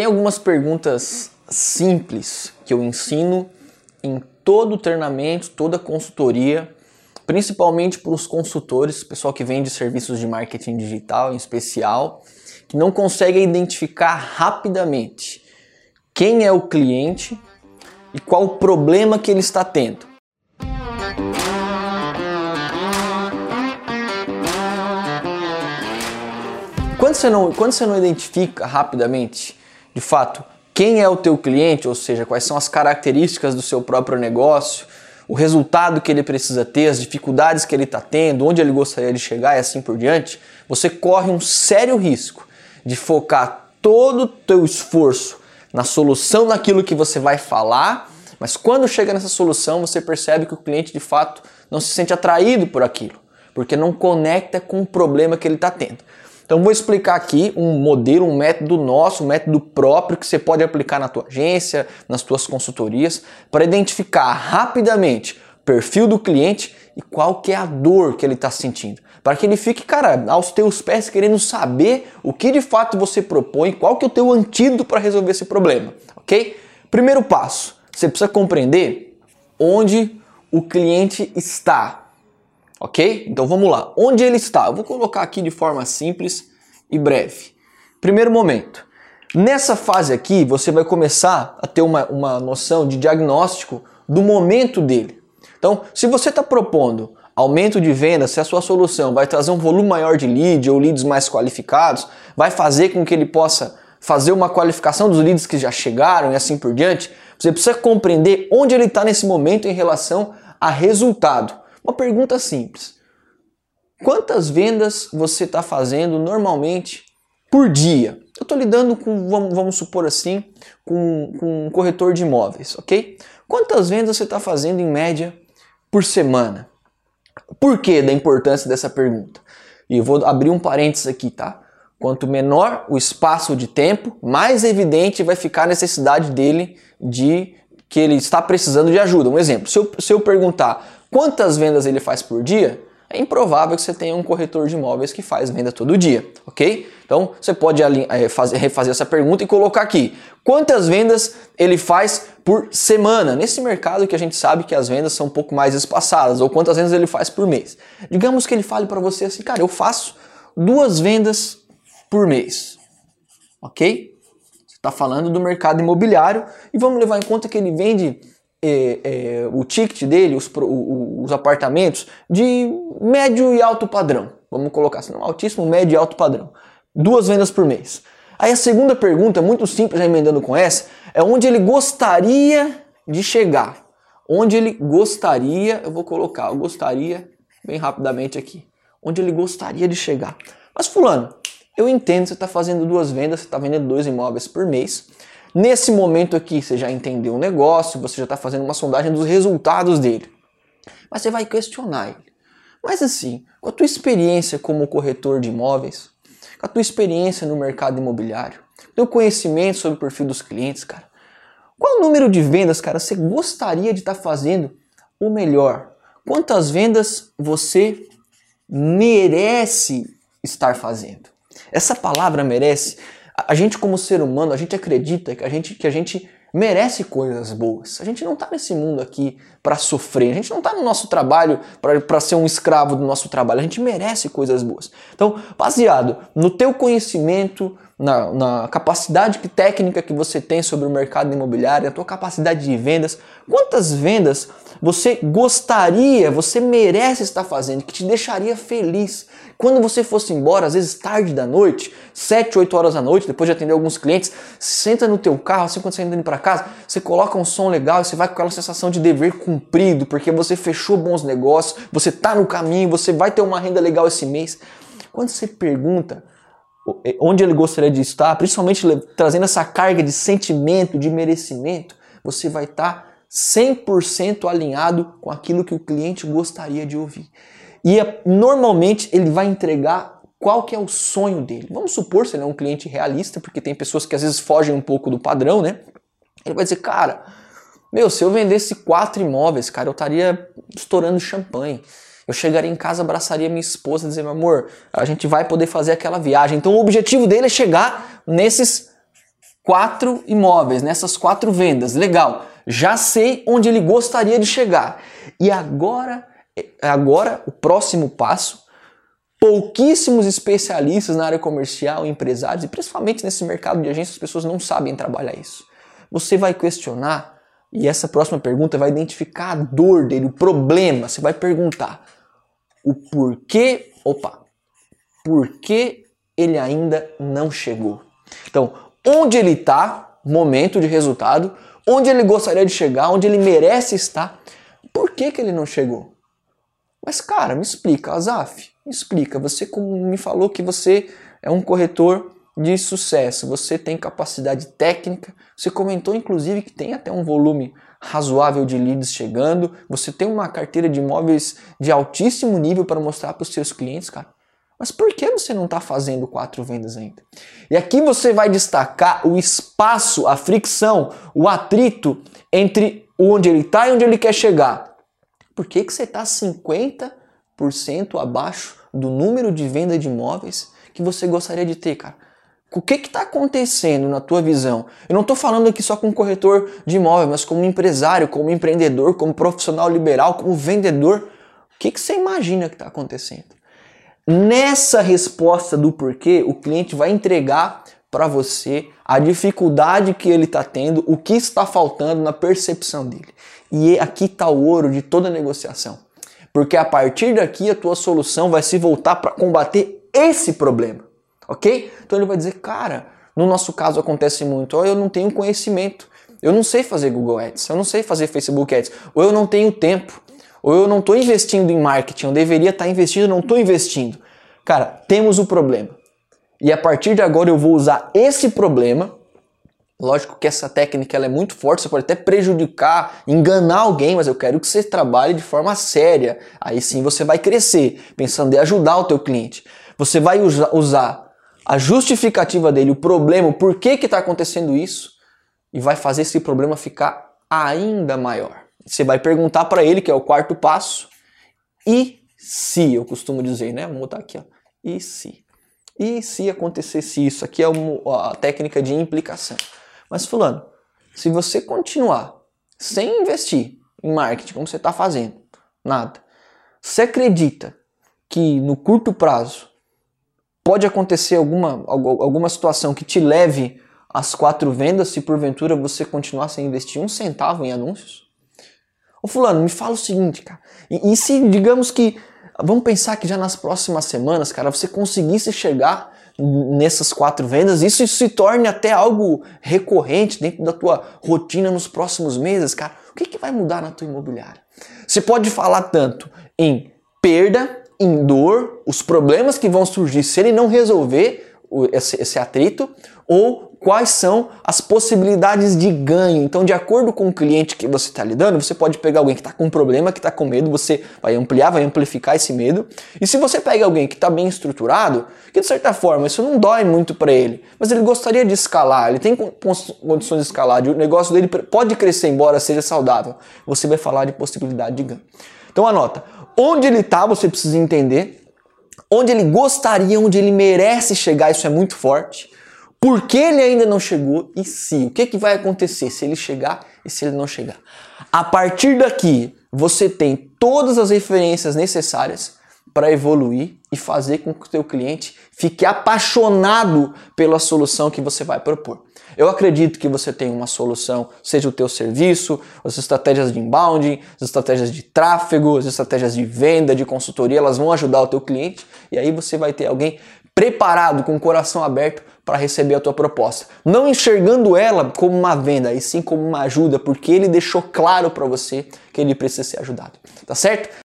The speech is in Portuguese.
Tem algumas perguntas simples que eu ensino em todo treinamento, toda consultoria, principalmente para os consultores, pessoal que vende serviços de marketing digital em especial, que não consegue identificar rapidamente quem é o cliente e qual o problema que ele está tendo. Quando você não, quando você não identifica rapidamente, de fato, quem é o teu cliente, ou seja, quais são as características do seu próprio negócio, o resultado que ele precisa ter, as dificuldades que ele está tendo, onde ele gostaria de chegar e assim por diante, você corre um sério risco de focar todo o teu esforço na solução daquilo que você vai falar, mas quando chega nessa solução você percebe que o cliente de fato não se sente atraído por aquilo, porque não conecta com o problema que ele está tendo. Então vou explicar aqui um modelo, um método nosso, um método próprio que você pode aplicar na tua agência, nas tuas consultorias, para identificar rapidamente o perfil do cliente e qual que é a dor que ele está sentindo. Para que ele fique, cara, aos teus pés querendo saber o que de fato você propõe, qual que é o teu antídoto para resolver esse problema, ok? Primeiro passo, você precisa compreender onde o cliente está, ok? Então vamos lá. Onde ele está? Eu vou colocar aqui de forma simples e breve. Primeiro momento. Nessa fase aqui, você vai começar a ter uma, uma noção de diagnóstico do momento dele. Então, se você está propondo aumento de venda, se a sua solução vai trazer um volume maior de lead ou leads mais qualificados, vai fazer com que ele possa fazer uma qualificação dos leads que já chegaram e assim por diante, você precisa compreender onde ele está nesse momento em relação a resultado. Uma pergunta simples. Quantas vendas você está fazendo normalmente por dia? Eu estou lidando com, vamos, vamos, supor assim, com, com um corretor de imóveis, ok? Quantas vendas você está fazendo em média por semana? Por que da importância dessa pergunta? E eu vou abrir um parênteses aqui, tá? Quanto menor o espaço de tempo, mais evidente vai ficar a necessidade dele de que ele está precisando de ajuda. Um exemplo, se eu, se eu perguntar quantas vendas ele faz por dia, é improvável que você tenha um corretor de imóveis que faz venda todo dia, ok? Então você pode é, refazer essa pergunta e colocar aqui: quantas vendas ele faz por semana? Nesse mercado que a gente sabe que as vendas são um pouco mais espaçadas, ou quantas vendas ele faz por mês. Digamos que ele fale para você assim, cara, eu faço duas vendas por mês, ok? Você está falando do mercado imobiliário e vamos levar em conta que ele vende é, é, o ticket dele, os, os apartamentos, de médio e alto padrão. Vamos colocar assim, não altíssimo, médio e alto padrão. Duas vendas por mês. Aí a segunda pergunta, muito simples, emendando com essa, é onde ele gostaria de chegar. Onde ele gostaria, eu vou colocar, eu gostaria, bem rapidamente aqui, onde ele gostaria de chegar. Mas fulano, eu entendo, você está fazendo duas vendas, você está vendendo dois imóveis por mês, Nesse momento aqui, você já entendeu o negócio, você já está fazendo uma sondagem dos resultados dele. Mas você vai questionar ele. Mas assim, com a tua experiência como corretor de imóveis, com a tua experiência no mercado imobiliário, teu conhecimento sobre o perfil dos clientes, cara, qual o número de vendas, cara, você gostaria de estar tá fazendo o melhor? Quantas vendas você merece estar fazendo? Essa palavra merece a gente como ser humano, a gente acredita que a gente, que a gente merece coisas boas. A gente não está nesse mundo aqui para sofrer, a gente não está no nosso trabalho para ser um escravo do nosso trabalho, a gente merece coisas boas. Então, baseado no teu conhecimento, na, na capacidade técnica que você tem sobre o mercado imobiliário, a tua capacidade de vendas, quantas vendas você gostaria, você merece estar fazendo, que te deixaria feliz. Quando você fosse embora, às vezes tarde da noite, 7, 8 horas da noite, depois de atender alguns clientes, senta no teu carro, assim quando você está indo para casa, você coloca um som legal e você vai com aquela sensação de dever cumprido, porque você fechou bons negócios, você está no caminho, você vai ter uma renda legal esse mês. Quando você pergunta eh, onde ele gostaria de estar, principalmente trazendo essa carga de sentimento, de merecimento, você vai estar tá 100% alinhado com aquilo que o cliente gostaria de ouvir. E normalmente ele vai entregar qual que é o sonho dele. Vamos supor se ele é um cliente realista, porque tem pessoas que às vezes fogem um pouco do padrão, né? Ele vai dizer, cara, meu, se eu vendesse quatro imóveis, cara, eu estaria estourando champanhe. Eu chegaria em casa, abraçaria minha esposa e dizer, meu amor, a gente vai poder fazer aquela viagem. Então o objetivo dele é chegar nesses quatro imóveis, nessas quatro vendas. Legal. Já sei onde ele gostaria de chegar. E agora, agora o próximo passo, pouquíssimos especialistas na área comercial, empresários e principalmente nesse mercado de agências, as pessoas não sabem trabalhar isso. Você vai questionar e essa próxima pergunta vai identificar a dor dele, o problema. Você vai perguntar o porquê, opa, por que ele ainda não chegou. Então, onde ele está, momento de resultado, onde ele gostaria de chegar, onde ele merece estar, por que, que ele não chegou? Mas, cara, me explica, Azaf, me explica. Você me falou que você é um corretor de sucesso, você tem capacidade técnica, você comentou inclusive que tem até um volume razoável de leads chegando, você tem uma carteira de imóveis de altíssimo nível para mostrar para os seus clientes, cara. Mas por que você não está fazendo quatro vendas ainda? E aqui você vai destacar o espaço, a fricção, o atrito entre onde ele está e onde ele quer chegar. Por que, que você está 50% abaixo do número de venda de imóveis que você gostaria de ter, cara? O que está acontecendo na tua visão? Eu não estou falando aqui só como corretor de imóvel, mas como empresário, como empreendedor, como profissional liberal, como vendedor. O que, que você imagina que está acontecendo? Nessa resposta do porquê, o cliente vai entregar para você a dificuldade que ele está tendo, o que está faltando na percepção dele. E aqui está o ouro de toda negociação. Porque a partir daqui a tua solução vai se voltar para combater esse problema, ok? Então ele vai dizer, cara, no nosso caso acontece muito, ou eu não tenho conhecimento, eu não sei fazer Google Ads, eu não sei fazer Facebook Ads, ou eu não tenho tempo, ou eu não estou investindo em marketing, eu deveria estar tá investindo, não estou investindo. Cara, temos o problema. E a partir de agora eu vou usar esse problema. Lógico que essa técnica ela é muito forte, você pode até prejudicar, enganar alguém, mas eu quero que você trabalhe de forma séria. Aí sim você vai crescer, pensando em ajudar o teu cliente. Você vai usar a justificativa dele, o problema, o porquê que está acontecendo isso, e vai fazer esse problema ficar ainda maior. Você vai perguntar para ele, que é o quarto passo, e se, eu costumo dizer, né? Vamos botar aqui, ó. E se? E se acontecesse isso? Aqui é a técnica de implicação. Mas fulano, se você continuar sem investir em marketing, como você está fazendo, nada, você acredita que no curto prazo pode acontecer alguma, alguma situação que te leve às quatro vendas se porventura você continuar sem investir um centavo em anúncios? Ô fulano, me fala o seguinte, cara. E, e, se, digamos que, vamos pensar que já nas próximas semanas, cara, você conseguisse chegar nessas quatro vendas, isso se torne até algo recorrente dentro da tua rotina nos próximos meses, cara. O que, que vai mudar na tua imobiliária? Você pode falar tanto em perda, em dor, os problemas que vão surgir se ele não resolver esse, esse atrito, ou quais são as possibilidades de ganho. Então, de acordo com o cliente que você está lidando, você pode pegar alguém que está com um problema, que está com medo, você vai ampliar, vai amplificar esse medo. E se você pega alguém que está bem estruturado, que de certa forma isso não dói muito para ele, mas ele gostaria de escalar, ele tem condições de escalar, o negócio dele pode crescer embora seja saudável, você vai falar de possibilidade de ganho. Então anota, onde ele está você precisa entender, onde ele gostaria, onde ele merece chegar, isso é muito forte por que ele ainda não chegou e se. O que, que vai acontecer se ele chegar e se ele não chegar. A partir daqui, você tem todas as referências necessárias para evoluir e fazer com que o teu cliente fique apaixonado pela solução que você vai propor. Eu acredito que você tem uma solução, seja o teu serviço, as estratégias de inbound, as estratégias de tráfego, as estratégias de venda, de consultoria, elas vão ajudar o teu cliente e aí você vai ter alguém preparado, com o coração aberto para receber a tua proposta. Não enxergando ela como uma venda, e sim como uma ajuda, porque ele deixou claro para você que ele precisa ser ajudado. Tá certo?